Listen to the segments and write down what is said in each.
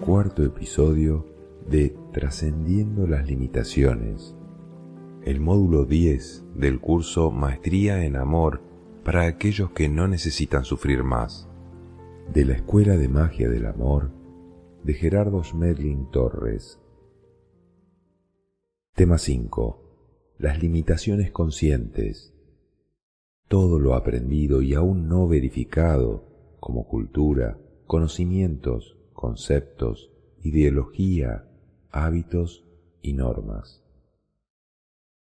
Cuarto episodio de Trascendiendo las Limitaciones, el módulo 10 del curso Maestría en Amor para aquellos que no necesitan sufrir más, de la Escuela de Magia del Amor de Gerardo Schmedlin Torres. Tema 5. Las limitaciones conscientes. Todo lo aprendido y aún no verificado, como cultura, conocimientos, conceptos, ideología, hábitos y normas.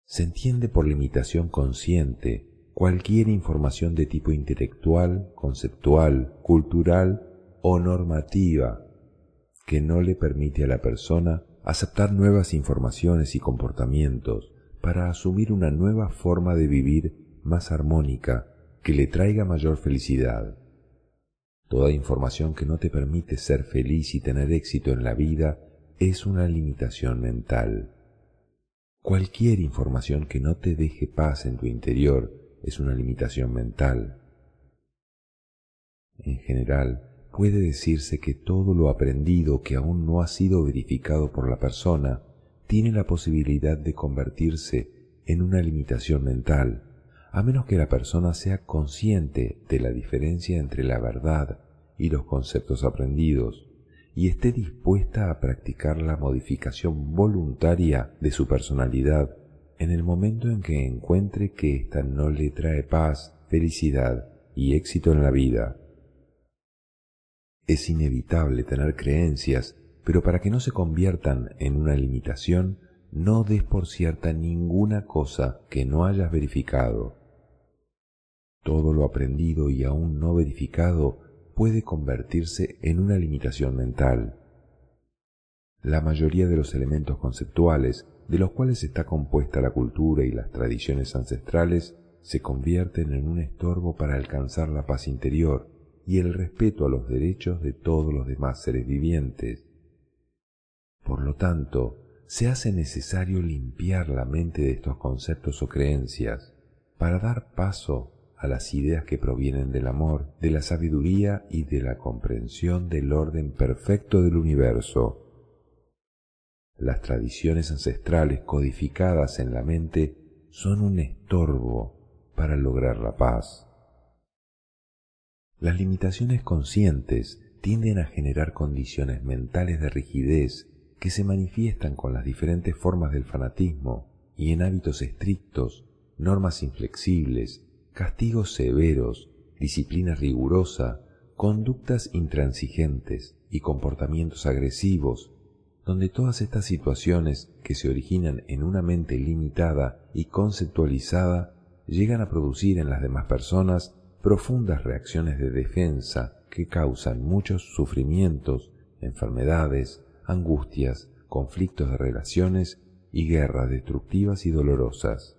Se entiende por limitación consciente cualquier información de tipo intelectual, conceptual, cultural o normativa que no le permite a la persona aceptar nuevas informaciones y comportamientos para asumir una nueva forma de vivir más armónica que le traiga mayor felicidad. Toda información que no te permite ser feliz y tener éxito en la vida es una limitación mental. Cualquier información que no te deje paz en tu interior es una limitación mental. En general, puede decirse que todo lo aprendido que aún no ha sido verificado por la persona tiene la posibilidad de convertirse en una limitación mental, a menos que la persona sea consciente de la diferencia entre la verdad y los conceptos aprendidos y esté dispuesta a practicar la modificación voluntaria de su personalidad en el momento en que encuentre que ésta no le trae paz, felicidad y éxito en la vida. Es inevitable tener creencias, pero para que no se conviertan en una limitación, no des por cierta ninguna cosa que no hayas verificado. Todo lo aprendido y aún no verificado puede convertirse en una limitación mental. La mayoría de los elementos conceptuales de los cuales está compuesta la cultura y las tradiciones ancestrales se convierten en un estorbo para alcanzar la paz interior y el respeto a los derechos de todos los demás seres vivientes. Por lo tanto, se hace necesario limpiar la mente de estos conceptos o creencias para dar paso a las ideas que provienen del amor, de la sabiduría y de la comprensión del orden perfecto del universo. Las tradiciones ancestrales codificadas en la mente son un estorbo para lograr la paz. Las limitaciones conscientes tienden a generar condiciones mentales de rigidez que se manifiestan con las diferentes formas del fanatismo y en hábitos estrictos, normas inflexibles, castigos severos, disciplina rigurosa, conductas intransigentes y comportamientos agresivos, donde todas estas situaciones que se originan en una mente limitada y conceptualizada llegan a producir en las demás personas profundas reacciones de defensa que causan muchos sufrimientos, enfermedades, angustias, conflictos de relaciones y guerras destructivas y dolorosas.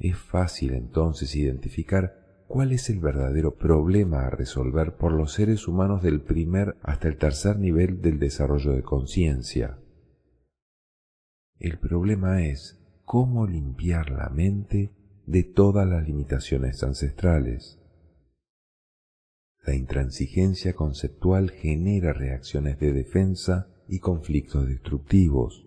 Es fácil entonces identificar cuál es el verdadero problema a resolver por los seres humanos del primer hasta el tercer nivel del desarrollo de conciencia. El problema es cómo limpiar la mente de todas las limitaciones ancestrales. La intransigencia conceptual genera reacciones de defensa y conflictos destructivos.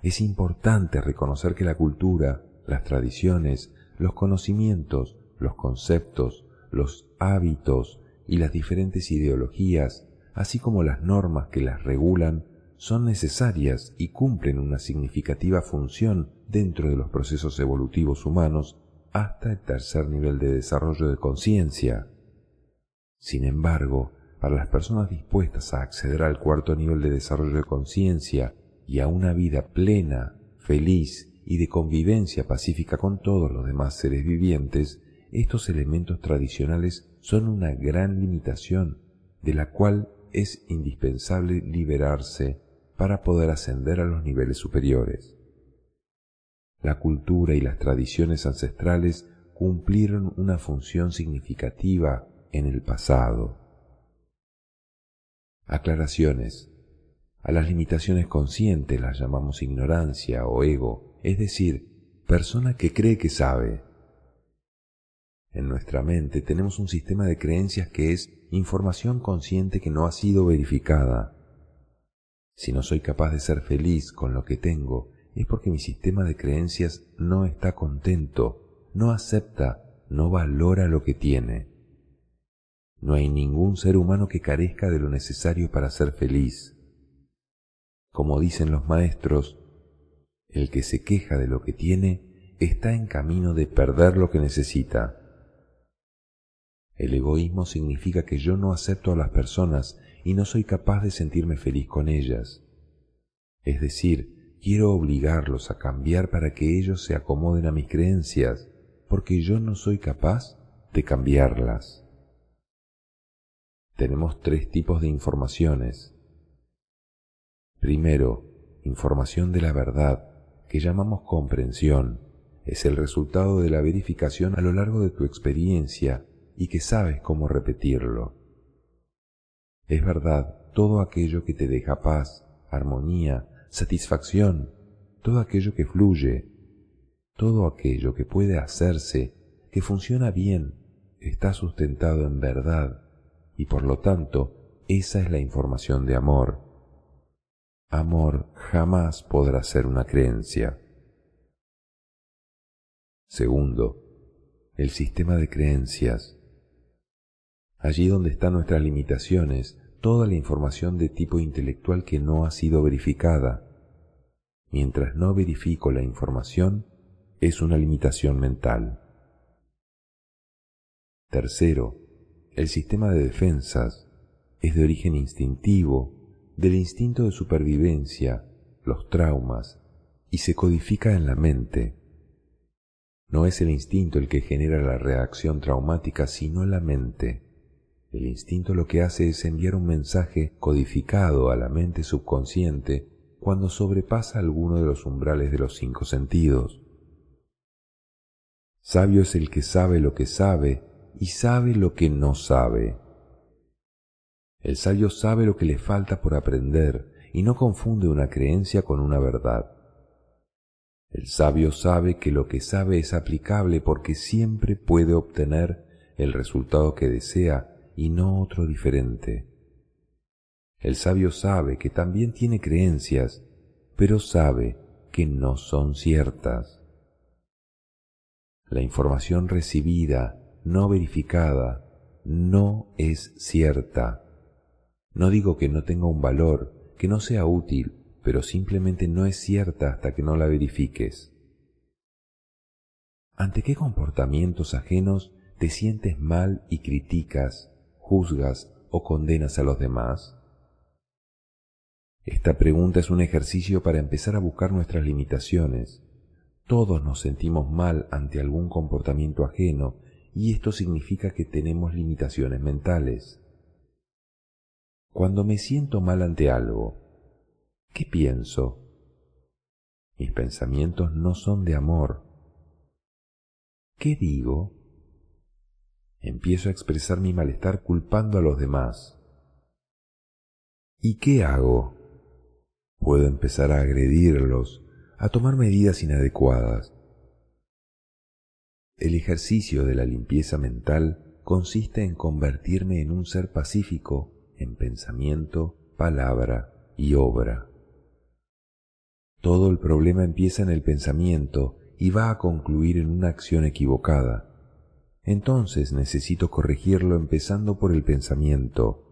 Es importante reconocer que la cultura, las tradiciones, los conocimientos, los conceptos, los hábitos y las diferentes ideologías, así como las normas que las regulan, son necesarias y cumplen una significativa función dentro de los procesos evolutivos humanos hasta el tercer nivel de desarrollo de conciencia. Sin embargo, para las personas dispuestas a acceder al cuarto nivel de desarrollo de conciencia y a una vida plena, feliz y de convivencia pacífica con todos los demás seres vivientes, estos elementos tradicionales son una gran limitación de la cual es indispensable liberarse para poder ascender a los niveles superiores. La cultura y las tradiciones ancestrales cumplieron una función significativa en el pasado. Aclaraciones. A las limitaciones conscientes las llamamos ignorancia o ego, es decir, persona que cree que sabe. En nuestra mente tenemos un sistema de creencias que es información consciente que no ha sido verificada. Si no soy capaz de ser feliz con lo que tengo, es porque mi sistema de creencias no está contento, no acepta, no valora lo que tiene. No hay ningún ser humano que carezca de lo necesario para ser feliz. Como dicen los maestros, el que se queja de lo que tiene está en camino de perder lo que necesita. El egoísmo significa que yo no acepto a las personas y no soy capaz de sentirme feliz con ellas. Es decir, quiero obligarlos a cambiar para que ellos se acomoden a mis creencias, porque yo no soy capaz de cambiarlas. Tenemos tres tipos de informaciones. Primero, información de la verdad, que llamamos comprensión. Es el resultado de la verificación a lo largo de tu experiencia y que sabes cómo repetirlo. Es verdad todo aquello que te deja paz, armonía, satisfacción, todo aquello que fluye, todo aquello que puede hacerse, que funciona bien, está sustentado en verdad y por lo tanto esa es la información de amor. Amor jamás podrá ser una creencia. Segundo, el sistema de creencias. Allí donde están nuestras limitaciones, toda la información de tipo intelectual que no ha sido verificada. Mientras no verifico la información, es una limitación mental. Tercero, el sistema de defensas es de origen instintivo, del instinto de supervivencia, los traumas, y se codifica en la mente. No es el instinto el que genera la reacción traumática, sino la mente. El instinto lo que hace es enviar un mensaje codificado a la mente subconsciente cuando sobrepasa alguno de los umbrales de los cinco sentidos. Sabio es el que sabe lo que sabe y sabe lo que no sabe. El sabio sabe lo que le falta por aprender y no confunde una creencia con una verdad. El sabio sabe que lo que sabe es aplicable porque siempre puede obtener el resultado que desea y no otro diferente. El sabio sabe que también tiene creencias, pero sabe que no son ciertas. La información recibida, no verificada, no es cierta. No digo que no tenga un valor, que no sea útil, pero simplemente no es cierta hasta que no la verifiques. ¿Ante qué comportamientos ajenos te sientes mal y criticas juzgas o condenas a los demás? Esta pregunta es un ejercicio para empezar a buscar nuestras limitaciones. Todos nos sentimos mal ante algún comportamiento ajeno y esto significa que tenemos limitaciones mentales. Cuando me siento mal ante algo, ¿qué pienso? Mis pensamientos no son de amor. ¿Qué digo? empiezo a expresar mi malestar culpando a los demás. ¿Y qué hago? Puedo empezar a agredirlos, a tomar medidas inadecuadas. El ejercicio de la limpieza mental consiste en convertirme en un ser pacífico en pensamiento, palabra y obra. Todo el problema empieza en el pensamiento y va a concluir en una acción equivocada entonces necesito corregirlo empezando por el pensamiento.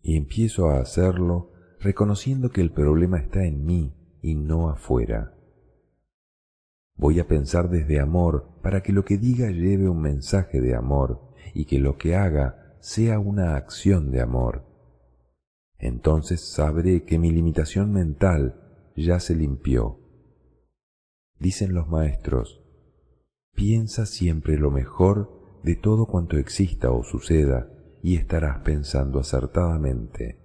Y empiezo a hacerlo reconociendo que el problema está en mí y no afuera. Voy a pensar desde amor para que lo que diga lleve un mensaje de amor y que lo que haga sea una acción de amor. Entonces sabré que mi limitación mental ya se limpió. Dicen los maestros, Piensa siempre lo mejor de todo cuanto exista o suceda y estarás pensando acertadamente.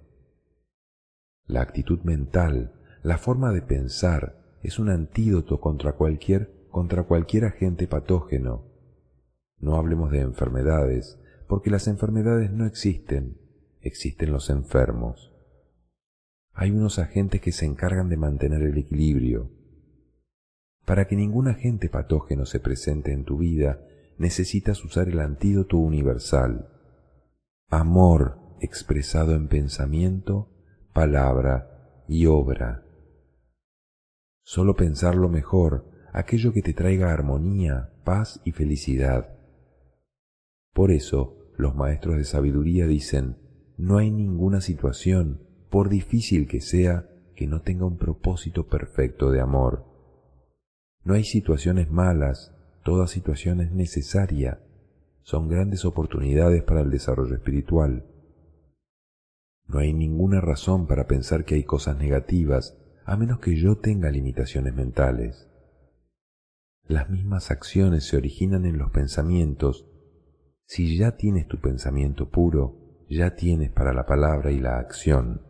La actitud mental, la forma de pensar, es un antídoto contra cualquier, contra cualquier agente patógeno. No hablemos de enfermedades, porque las enfermedades no existen, existen los enfermos. Hay unos agentes que se encargan de mantener el equilibrio. Para que ningún agente patógeno se presente en tu vida, necesitas usar el antídoto universal. Amor expresado en pensamiento, palabra y obra. Solo pensar lo mejor, aquello que te traiga armonía, paz y felicidad. Por eso los maestros de sabiduría dicen, no hay ninguna situación, por difícil que sea, que no tenga un propósito perfecto de amor. No hay situaciones malas, toda situación es necesaria, son grandes oportunidades para el desarrollo espiritual. No hay ninguna razón para pensar que hay cosas negativas, a menos que yo tenga limitaciones mentales. Las mismas acciones se originan en los pensamientos. Si ya tienes tu pensamiento puro, ya tienes para la palabra y la acción.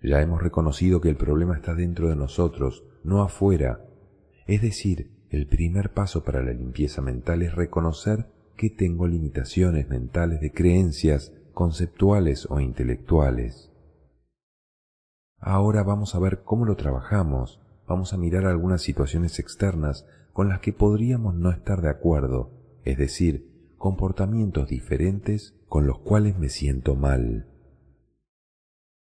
Ya hemos reconocido que el problema está dentro de nosotros, no afuera. Es decir, el primer paso para la limpieza mental es reconocer que tengo limitaciones mentales de creencias conceptuales o intelectuales. Ahora vamos a ver cómo lo trabajamos, vamos a mirar algunas situaciones externas con las que podríamos no estar de acuerdo, es decir, comportamientos diferentes con los cuales me siento mal.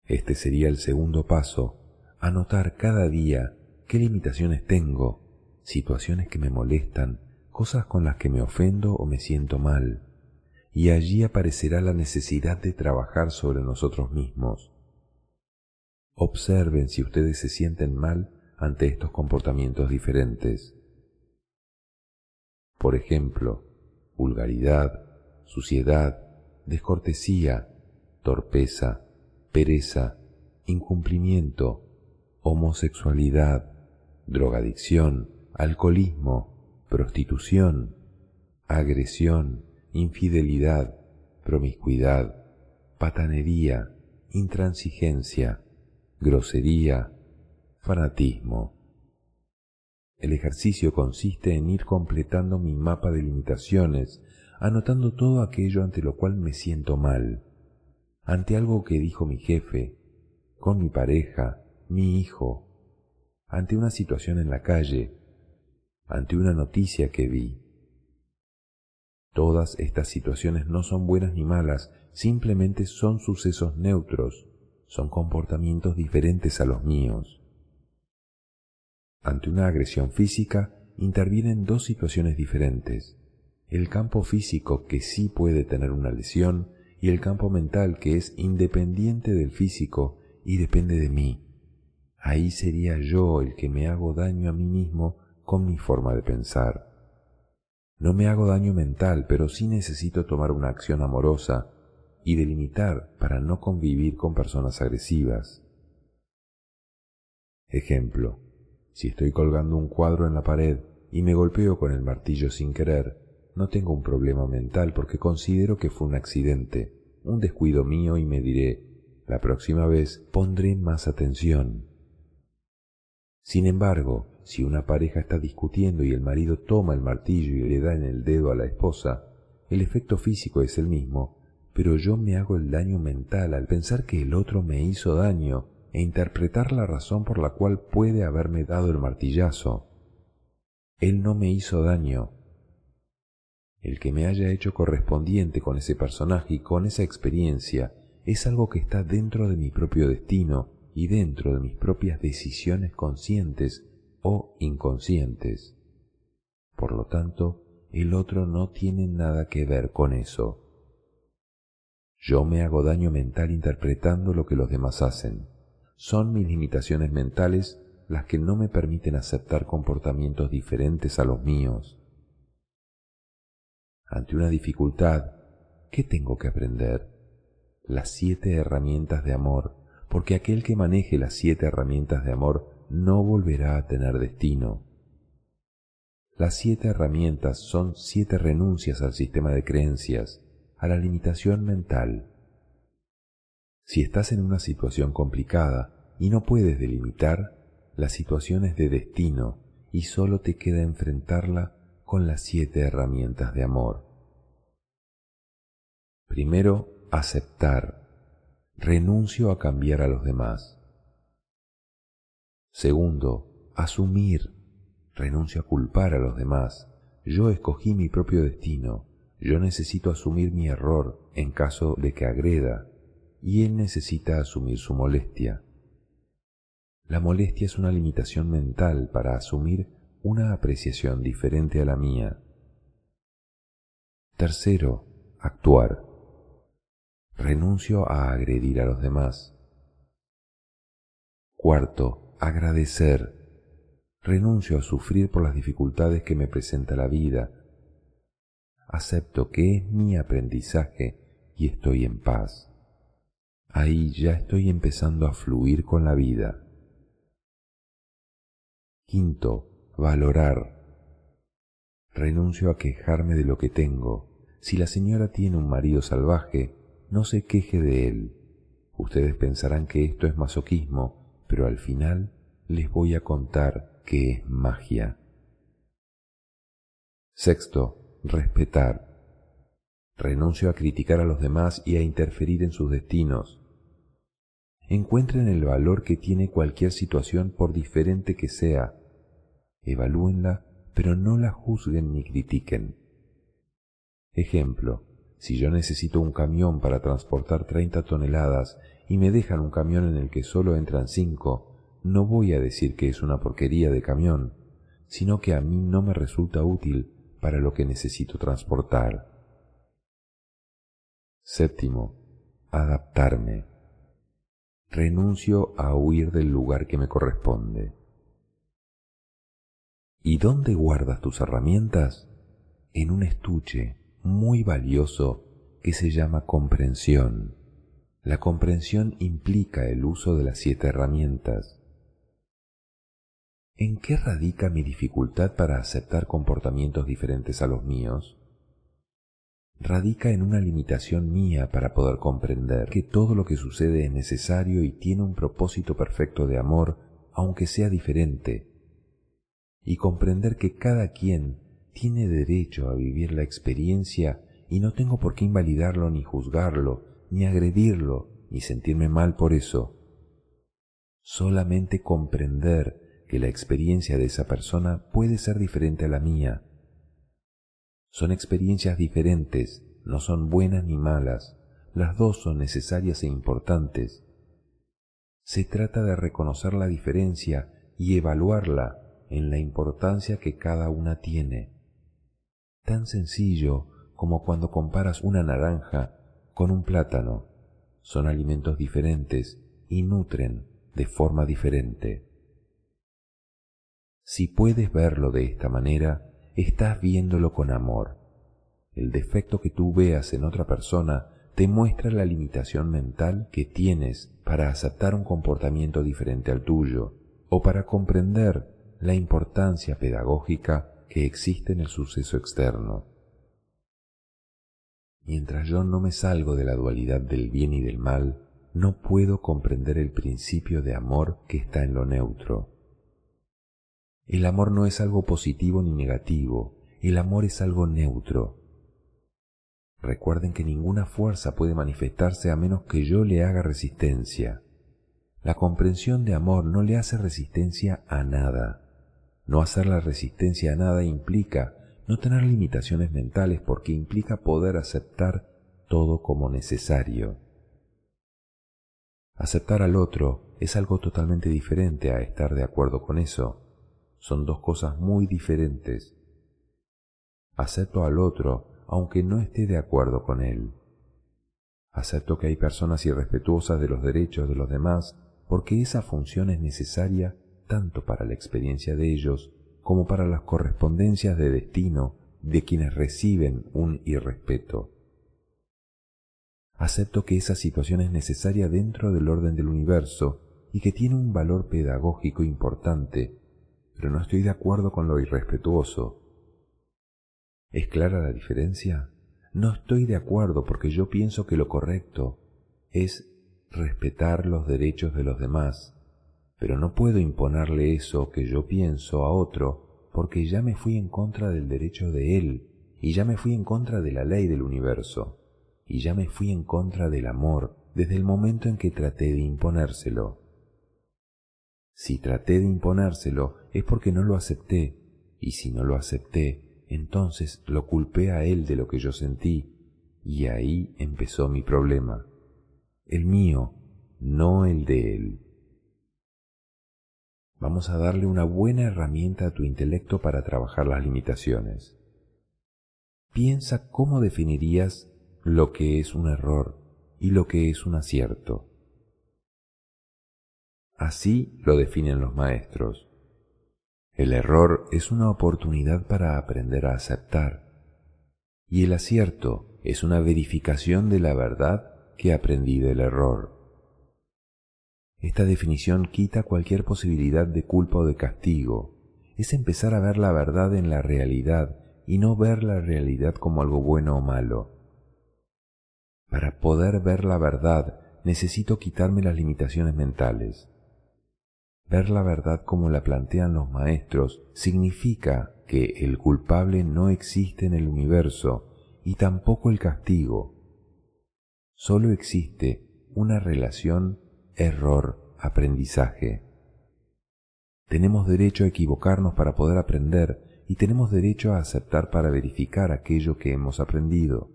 Este sería el segundo paso, anotar cada día qué limitaciones tengo, situaciones que me molestan, cosas con las que me ofendo o me siento mal, y allí aparecerá la necesidad de trabajar sobre nosotros mismos. Observen si ustedes se sienten mal ante estos comportamientos diferentes. Por ejemplo, vulgaridad, suciedad, descortesía, torpeza, pereza, incumplimiento, homosexualidad, drogadicción, alcoholismo, prostitución, agresión, infidelidad, promiscuidad, patanería, intransigencia, grosería, fanatismo. El ejercicio consiste en ir completando mi mapa de limitaciones, anotando todo aquello ante lo cual me siento mal ante algo que dijo mi jefe, con mi pareja, mi hijo, ante una situación en la calle, ante una noticia que vi. Todas estas situaciones no son buenas ni malas, simplemente son sucesos neutros, son comportamientos diferentes a los míos. Ante una agresión física intervienen dos situaciones diferentes. El campo físico que sí puede tener una lesión y el campo mental que es independiente del físico y depende de mí. Ahí sería yo el que me hago daño a mí mismo con mi forma de pensar. No me hago daño mental, pero sí necesito tomar una acción amorosa y delimitar para no convivir con personas agresivas. Ejemplo, si estoy colgando un cuadro en la pared y me golpeo con el martillo sin querer, no tengo un problema mental porque considero que fue un accidente, un descuido mío y me diré, la próxima vez pondré más atención. Sin embargo, si una pareja está discutiendo y el marido toma el martillo y le da en el dedo a la esposa, el efecto físico es el mismo, pero yo me hago el daño mental al pensar que el otro me hizo daño e interpretar la razón por la cual puede haberme dado el martillazo. Él no me hizo daño, el que me haya hecho correspondiente con ese personaje y con esa experiencia es algo que está dentro de mi propio destino y dentro de mis propias decisiones conscientes o inconscientes. Por lo tanto, el otro no tiene nada que ver con eso. Yo me hago daño mental interpretando lo que los demás hacen. Son mis limitaciones mentales las que no me permiten aceptar comportamientos diferentes a los míos ante una dificultad, ¿qué tengo que aprender? Las siete herramientas de amor, porque aquel que maneje las siete herramientas de amor no volverá a tener destino. Las siete herramientas son siete renuncias al sistema de creencias, a la limitación mental. Si estás en una situación complicada y no puedes delimitar, la situación es de destino y solo te queda enfrentarla con las siete herramientas de amor. Primero, aceptar. Renuncio a cambiar a los demás. Segundo, asumir. Renuncio a culpar a los demás. Yo escogí mi propio destino. Yo necesito asumir mi error en caso de que agreda y él necesita asumir su molestia. La molestia es una limitación mental para asumir una apreciación diferente a la mía. Tercero, actuar. Renuncio a agredir a los demás. Cuarto, agradecer. Renuncio a sufrir por las dificultades que me presenta la vida. Acepto que es mi aprendizaje y estoy en paz. Ahí ya estoy empezando a fluir con la vida. Quinto, valorar. Renuncio a quejarme de lo que tengo. Si la señora tiene un marido salvaje, no se queje de él. Ustedes pensarán que esto es masoquismo, pero al final les voy a contar que es magia. Sexto, respetar. Renuncio a criticar a los demás y a interferir en sus destinos encuentren el valor que tiene cualquier situación por diferente que sea. Evalúenla, pero no la juzguen ni critiquen. Ejemplo, si yo necesito un camión para transportar 30 toneladas y me dejan un camión en el que solo entran 5, no voy a decir que es una porquería de camión, sino que a mí no me resulta útil para lo que necesito transportar. Séptimo, adaptarme renuncio a huir del lugar que me corresponde. ¿Y dónde guardas tus herramientas? En un estuche muy valioso que se llama comprensión. La comprensión implica el uso de las siete herramientas. ¿En qué radica mi dificultad para aceptar comportamientos diferentes a los míos? Radica en una limitación mía para poder comprender que todo lo que sucede es necesario y tiene un propósito perfecto de amor, aunque sea diferente, y comprender que cada quien tiene derecho a vivir la experiencia y no tengo por qué invalidarlo ni juzgarlo, ni agredirlo, ni sentirme mal por eso. Solamente comprender que la experiencia de esa persona puede ser diferente a la mía, son experiencias diferentes, no son buenas ni malas, las dos son necesarias e importantes. Se trata de reconocer la diferencia y evaluarla en la importancia que cada una tiene. Tan sencillo como cuando comparas una naranja con un plátano. Son alimentos diferentes y nutren de forma diferente. Si puedes verlo de esta manera, estás viéndolo con amor. El defecto que tú veas en otra persona te muestra la limitación mental que tienes para aceptar un comportamiento diferente al tuyo o para comprender la importancia pedagógica que existe en el suceso externo. Mientras yo no me salgo de la dualidad del bien y del mal, no puedo comprender el principio de amor que está en lo neutro. El amor no es algo positivo ni negativo, el amor es algo neutro. Recuerden que ninguna fuerza puede manifestarse a menos que yo le haga resistencia. La comprensión de amor no le hace resistencia a nada. No hacer la resistencia a nada implica no tener limitaciones mentales porque implica poder aceptar todo como necesario. Aceptar al otro es algo totalmente diferente a estar de acuerdo con eso son dos cosas muy diferentes. Acepto al otro aunque no esté de acuerdo con él. Acepto que hay personas irrespetuosas de los derechos de los demás porque esa función es necesaria tanto para la experiencia de ellos como para las correspondencias de destino de quienes reciben un irrespeto. Acepto que esa situación es necesaria dentro del orden del universo y que tiene un valor pedagógico importante pero no estoy de acuerdo con lo irrespetuoso. ¿Es clara la diferencia? No estoy de acuerdo porque yo pienso que lo correcto es respetar los derechos de los demás, pero no puedo imponerle eso que yo pienso a otro porque ya me fui en contra del derecho de él y ya me fui en contra de la ley del universo y ya me fui en contra del amor desde el momento en que traté de imponérselo. Si traté de imponérselo es porque no lo acepté, y si no lo acepté, entonces lo culpé a él de lo que yo sentí, y ahí empezó mi problema. El mío, no el de él. Vamos a darle una buena herramienta a tu intelecto para trabajar las limitaciones. Piensa cómo definirías lo que es un error y lo que es un acierto. Así lo definen los maestros. El error es una oportunidad para aprender a aceptar y el acierto es una verificación de la verdad que aprendí del error. Esta definición quita cualquier posibilidad de culpa o de castigo. Es empezar a ver la verdad en la realidad y no ver la realidad como algo bueno o malo. Para poder ver la verdad necesito quitarme las limitaciones mentales. Ver la verdad como la plantean los maestros significa que el culpable no existe en el universo y tampoco el castigo. Solo existe una relación error-aprendizaje. Tenemos derecho a equivocarnos para poder aprender y tenemos derecho a aceptar para verificar aquello que hemos aprendido.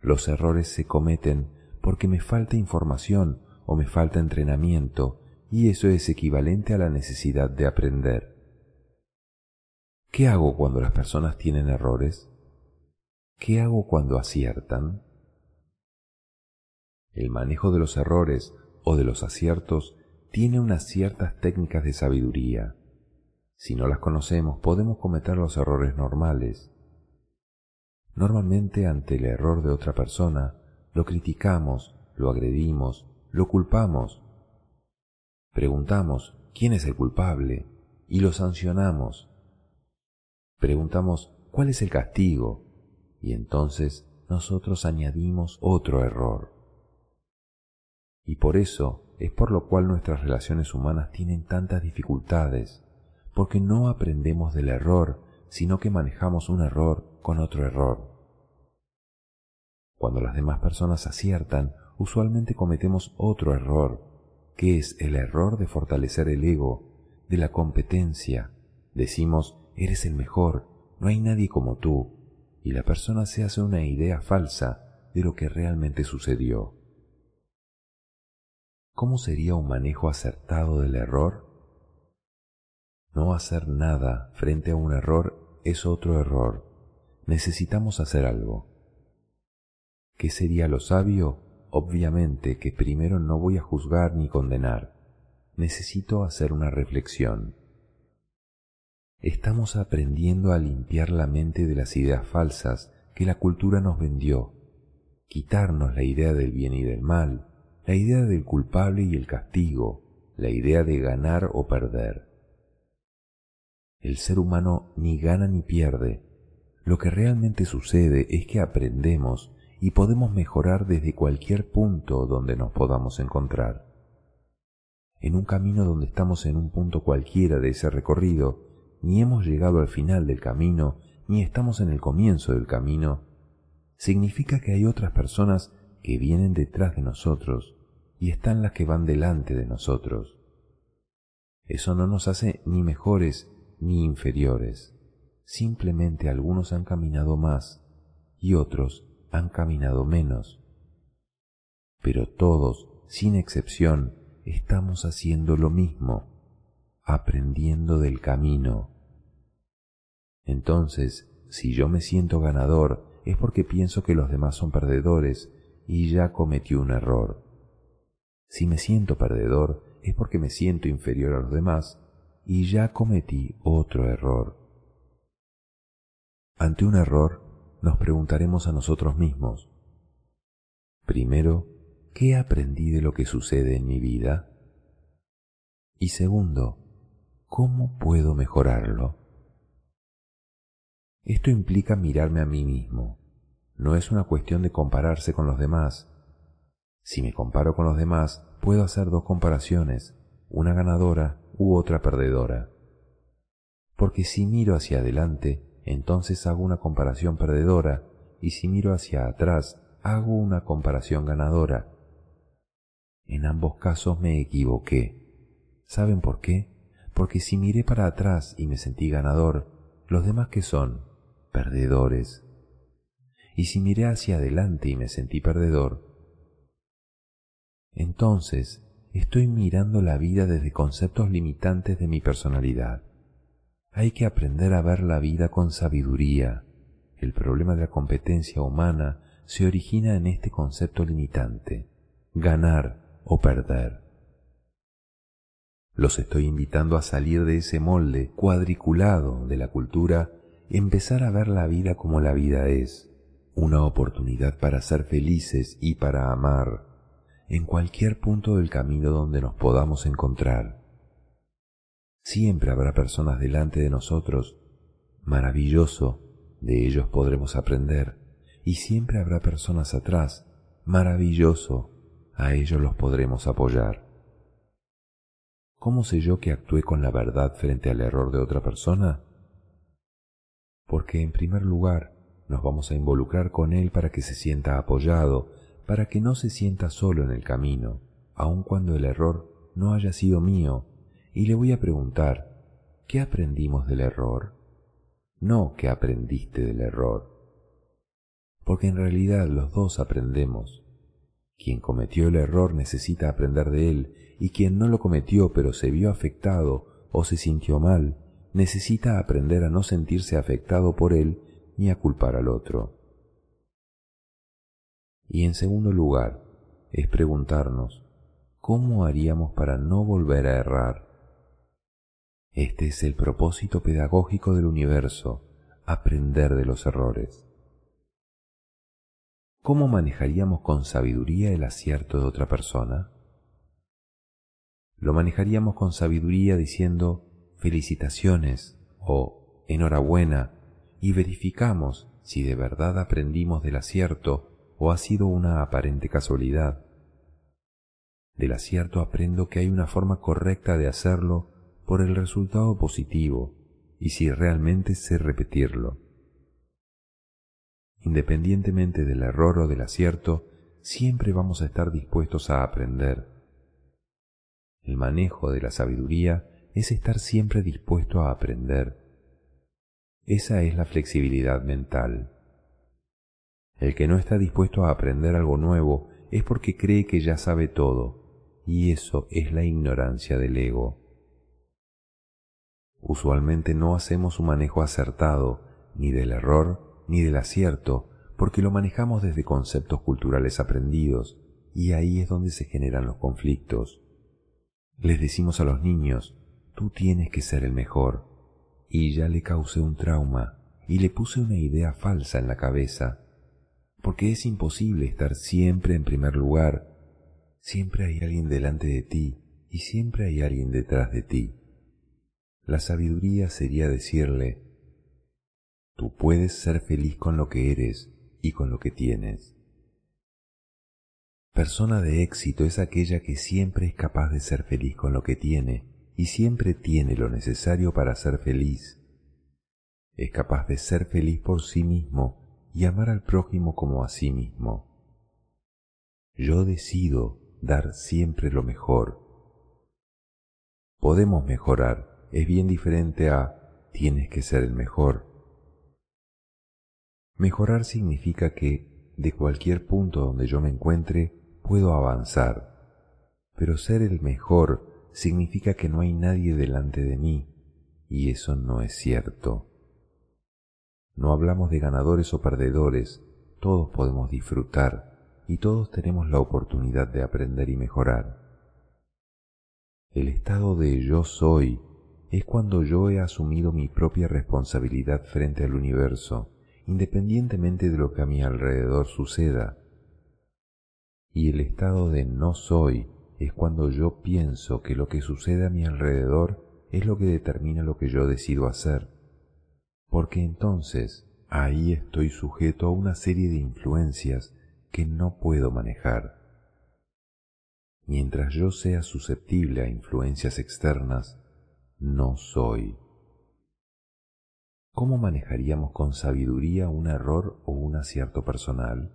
Los errores se cometen porque me falta información o me falta entrenamiento y eso es equivalente a la necesidad de aprender. ¿Qué hago cuando las personas tienen errores? ¿Qué hago cuando aciertan? El manejo de los errores o de los aciertos tiene unas ciertas técnicas de sabiduría. Si no las conocemos, podemos cometer los errores normales. Normalmente ante el error de otra persona, lo criticamos, lo agredimos, lo culpamos. Preguntamos quién es el culpable y lo sancionamos. Preguntamos cuál es el castigo y entonces nosotros añadimos otro error. Y por eso es por lo cual nuestras relaciones humanas tienen tantas dificultades, porque no aprendemos del error, sino que manejamos un error con otro error. Cuando las demás personas aciertan, usualmente cometemos otro error, que es el error de fortalecer el ego, de la competencia. Decimos, eres el mejor, no hay nadie como tú, y la persona se hace una idea falsa de lo que realmente sucedió. ¿Cómo sería un manejo acertado del error? No hacer nada frente a un error es otro error. Necesitamos hacer algo. ¿Qué sería lo sabio? Obviamente que primero no voy a juzgar ni condenar. Necesito hacer una reflexión estamos aprendiendo a limpiar la mente de las ideas falsas que la cultura nos vendió, quitarnos la idea del bien y del mal, la idea del culpable y el castigo, la idea de ganar o perder. El ser humano ni gana ni pierde. Lo que realmente sucede es que aprendemos y podemos mejorar desde cualquier punto donde nos podamos encontrar. En un camino donde estamos en un punto cualquiera de ese recorrido, ni hemos llegado al final del camino, ni estamos en el comienzo del camino, significa que hay otras personas que vienen detrás de nosotros y están las que van delante de nosotros. Eso no nos hace ni mejores ni inferiores. Simplemente algunos han caminado más y otros han caminado menos. Pero todos, sin excepción, estamos haciendo lo mismo, aprendiendo del camino entonces, si yo me siento ganador, es porque pienso que los demás son perdedores y ya cometí un error. Si me siento perdedor, es porque me siento inferior a los demás y ya cometí otro error. Ante un error, nos preguntaremos a nosotros mismos, primero, ¿qué aprendí de lo que sucede en mi vida? Y segundo, ¿cómo puedo mejorarlo? Esto implica mirarme a mí mismo. No es una cuestión de compararse con los demás. Si me comparo con los demás, puedo hacer dos comparaciones, una ganadora u otra perdedora. Porque si miro hacia adelante, entonces hago una comparación perdedora, y si miro hacia atrás, hago una comparación ganadora. En ambos casos me equivoqué. ¿Saben por qué? Porque si miré para atrás y me sentí ganador, los demás que son perdedores. Y si miré hacia adelante y me sentí perdedor, entonces estoy mirando la vida desde conceptos limitantes de mi personalidad. Hay que aprender a ver la vida con sabiduría. El problema de la competencia humana se origina en este concepto limitante, ganar o perder. Los estoy invitando a salir de ese molde cuadriculado de la cultura y empezar a ver la vida como la vida es, una oportunidad para ser felices y para amar en cualquier punto del camino donde nos podamos encontrar. Siempre habrá personas delante de nosotros, maravilloso, de ellos podremos aprender, y siempre habrá personas atrás, maravilloso, a ellos los podremos apoyar. ¿Cómo sé yo que actué con la verdad frente al error de otra persona? Porque en primer lugar nos vamos a involucrar con él para que se sienta apoyado, para que no se sienta solo en el camino, aun cuando el error no haya sido mío, y le voy a preguntar, ¿qué aprendimos del error? No qué aprendiste del error. Porque en realidad los dos aprendemos. Quien cometió el error necesita aprender de él, y quien no lo cometió pero se vio afectado o se sintió mal, necesita aprender a no sentirse afectado por él ni a culpar al otro. Y en segundo lugar, es preguntarnos, ¿cómo haríamos para no volver a errar? Este es el propósito pedagógico del universo, aprender de los errores. ¿Cómo manejaríamos con sabiduría el acierto de otra persona? Lo manejaríamos con sabiduría diciendo felicitaciones o enhorabuena y verificamos si de verdad aprendimos del acierto o ha sido una aparente casualidad. Del acierto aprendo que hay una forma correcta de hacerlo por el resultado positivo y si realmente sé repetirlo. Independientemente del error o del acierto, siempre vamos a estar dispuestos a aprender. El manejo de la sabiduría es estar siempre dispuesto a aprender. Esa es la flexibilidad mental. El que no está dispuesto a aprender algo nuevo es porque cree que ya sabe todo, y eso es la ignorancia del ego. Usualmente no hacemos un manejo acertado ni del error ni del acierto porque lo manejamos desde conceptos culturales aprendidos y ahí es donde se generan los conflictos. Les decimos a los niños, tú tienes que ser el mejor, y ya le causé un trauma y le puse una idea falsa en la cabeza, porque es imposible estar siempre en primer lugar, siempre hay alguien delante de ti y siempre hay alguien detrás de ti. La sabiduría sería decirle, tú puedes ser feliz con lo que eres y con lo que tienes. Persona de éxito es aquella que siempre es capaz de ser feliz con lo que tiene y siempre tiene lo necesario para ser feliz. Es capaz de ser feliz por sí mismo y amar al prójimo como a sí mismo. Yo decido dar siempre lo mejor. Podemos mejorar, es bien diferente a tienes que ser el mejor. Mejorar significa que de cualquier punto donde yo me encuentre puedo avanzar, pero ser el mejor significa que no hay nadie delante de mí, y eso no es cierto. No hablamos de ganadores o perdedores, todos podemos disfrutar y todos tenemos la oportunidad de aprender y mejorar. El estado de yo soy es cuando yo he asumido mi propia responsabilidad frente al universo, independientemente de lo que a mi alrededor suceda. Y el estado de no soy es cuando yo pienso que lo que sucede a mi alrededor es lo que determina lo que yo decido hacer, porque entonces ahí estoy sujeto a una serie de influencias que no puedo manejar. Mientras yo sea susceptible a influencias externas, no soy. ¿Cómo manejaríamos con sabiduría un error o un acierto personal?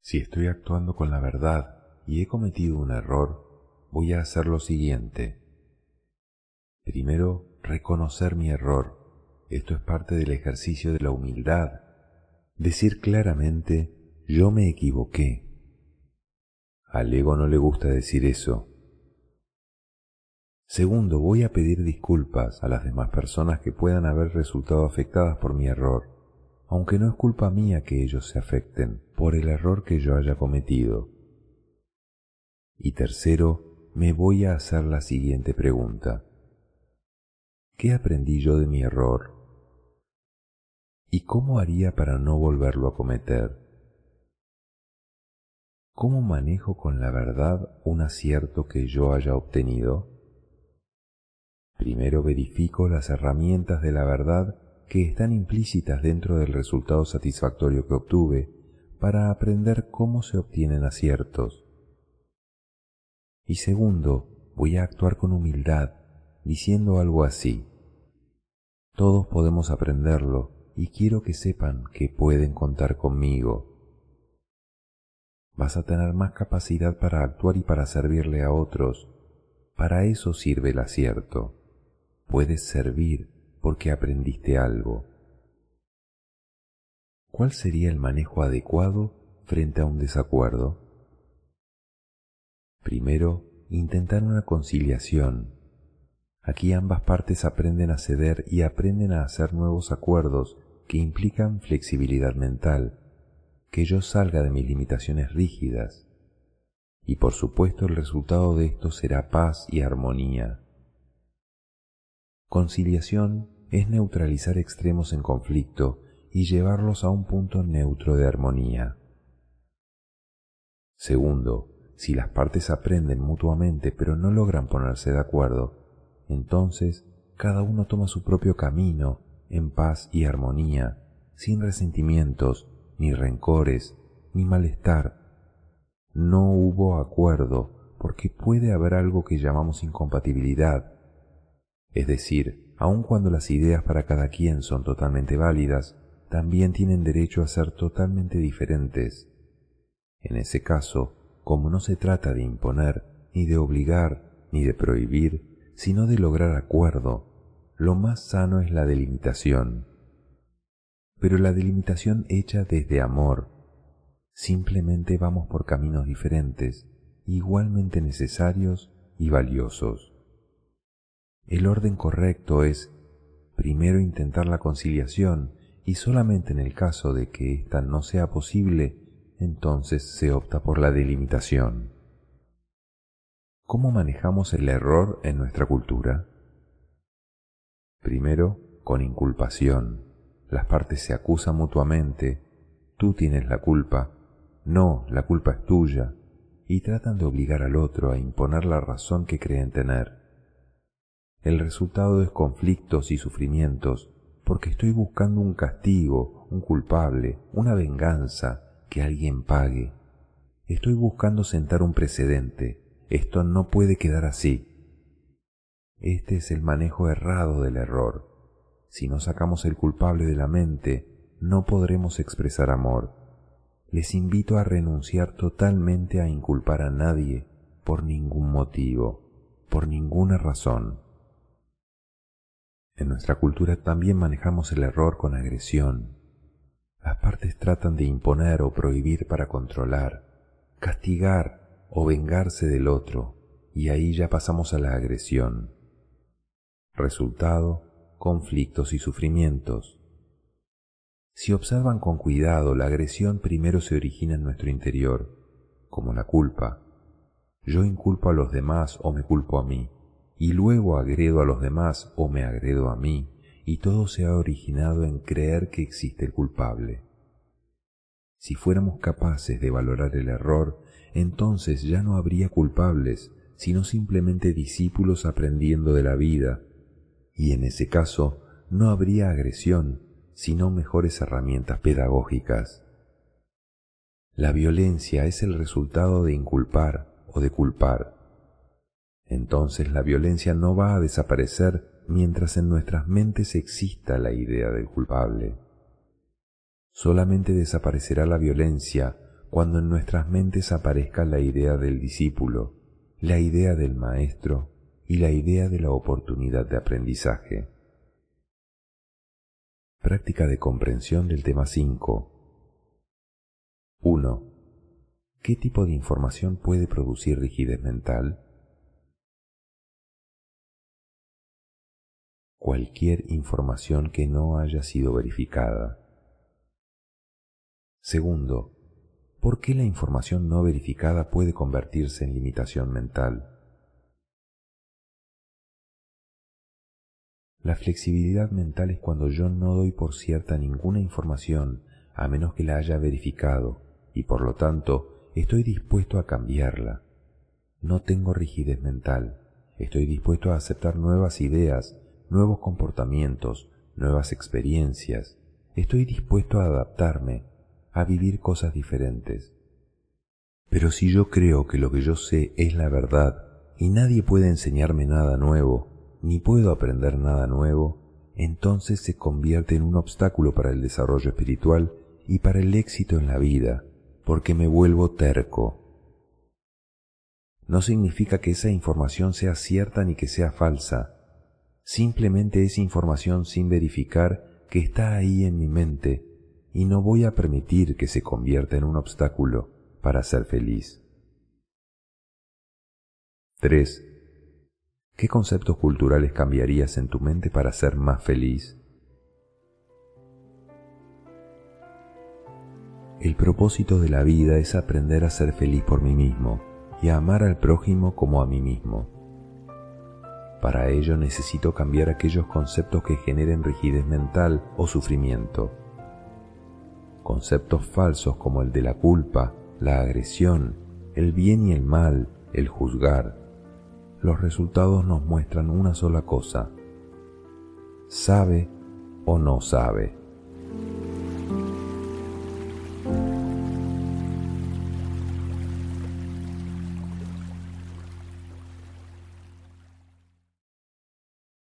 Si estoy actuando con la verdad y he cometido un error, voy a hacer lo siguiente. Primero, reconocer mi error. Esto es parte del ejercicio de la humildad. Decir claramente, yo me equivoqué. Al ego no le gusta decir eso. Segundo, voy a pedir disculpas a las demás personas que puedan haber resultado afectadas por mi error, aunque no es culpa mía que ellos se afecten por el error que yo haya cometido. Y tercero, me voy a hacer la siguiente pregunta. ¿Qué aprendí yo de mi error? ¿Y cómo haría para no volverlo a cometer? ¿Cómo manejo con la verdad un acierto que yo haya obtenido? Primero verifico las herramientas de la verdad que están implícitas dentro del resultado satisfactorio que obtuve para aprender cómo se obtienen aciertos. Y segundo, voy a actuar con humildad, diciendo algo así. Todos podemos aprenderlo y quiero que sepan que pueden contar conmigo. Vas a tener más capacidad para actuar y para servirle a otros. Para eso sirve el acierto puedes servir porque aprendiste algo. ¿Cuál sería el manejo adecuado frente a un desacuerdo? Primero, intentar una conciliación. Aquí ambas partes aprenden a ceder y aprenden a hacer nuevos acuerdos que implican flexibilidad mental, que yo salga de mis limitaciones rígidas. Y por supuesto el resultado de esto será paz y armonía. Conciliación es neutralizar extremos en conflicto y llevarlos a un punto neutro de armonía. Segundo, si las partes aprenden mutuamente pero no logran ponerse de acuerdo, entonces cada uno toma su propio camino en paz y armonía, sin resentimientos, ni rencores, ni malestar. No hubo acuerdo porque puede haber algo que llamamos incompatibilidad, es decir, aun cuando las ideas para cada quien son totalmente válidas, también tienen derecho a ser totalmente diferentes. En ese caso, como no se trata de imponer, ni de obligar, ni de prohibir, sino de lograr acuerdo, lo más sano es la delimitación. Pero la delimitación hecha desde amor. Simplemente vamos por caminos diferentes, igualmente necesarios y valiosos. El orden correcto es primero intentar la conciliación y solamente en el caso de que ésta no sea posible, entonces se opta por la delimitación. ¿Cómo manejamos el error en nuestra cultura? Primero, con inculpación. Las partes se acusan mutuamente, tú tienes la culpa, no, la culpa es tuya, y tratan de obligar al otro a imponer la razón que creen tener. El resultado es conflictos y sufrimientos, porque estoy buscando un castigo, un culpable, una venganza, que alguien pague. Estoy buscando sentar un precedente. Esto no puede quedar así. Este es el manejo errado del error. Si no sacamos el culpable de la mente, no podremos expresar amor. Les invito a renunciar totalmente a inculpar a nadie por ningún motivo, por ninguna razón. En nuestra cultura también manejamos el error con agresión. Las partes tratan de imponer o prohibir para controlar, castigar o vengarse del otro, y ahí ya pasamos a la agresión. Resultado, conflictos y sufrimientos. Si observan con cuidado, la agresión primero se origina en nuestro interior, como la culpa. Yo inculpo a los demás o me culpo a mí y luego agredo a los demás o me agredo a mí, y todo se ha originado en creer que existe el culpable. Si fuéramos capaces de valorar el error, entonces ya no habría culpables, sino simplemente discípulos aprendiendo de la vida, y en ese caso no habría agresión, sino mejores herramientas pedagógicas. La violencia es el resultado de inculpar o de culpar, entonces la violencia no va a desaparecer mientras en nuestras mentes exista la idea del culpable. Solamente desaparecerá la violencia cuando en nuestras mentes aparezca la idea del discípulo, la idea del maestro y la idea de la oportunidad de aprendizaje. Práctica de comprensión del tema 5. 1. ¿Qué tipo de información puede producir rigidez mental? Cualquier información que no haya sido verificada. Segundo, ¿por qué la información no verificada puede convertirse en limitación mental? La flexibilidad mental es cuando yo no doy por cierta ninguna información a menos que la haya verificado y por lo tanto estoy dispuesto a cambiarla. No tengo rigidez mental, estoy dispuesto a aceptar nuevas ideas, nuevos comportamientos, nuevas experiencias, estoy dispuesto a adaptarme, a vivir cosas diferentes. Pero si yo creo que lo que yo sé es la verdad y nadie puede enseñarme nada nuevo, ni puedo aprender nada nuevo, entonces se convierte en un obstáculo para el desarrollo espiritual y para el éxito en la vida porque me vuelvo terco. No significa que esa información sea cierta ni que sea falsa. Simplemente es información sin verificar que está ahí en mi mente y no voy a permitir que se convierta en un obstáculo para ser feliz. 3. ¿Qué conceptos culturales cambiarías en tu mente para ser más feliz? El propósito de la vida es aprender a ser feliz por mí mismo y a amar al prójimo como a mí mismo. Para ello necesito cambiar aquellos conceptos que generen rigidez mental o sufrimiento. Conceptos falsos como el de la culpa, la agresión, el bien y el mal, el juzgar. Los resultados nos muestran una sola cosa. Sabe o no sabe.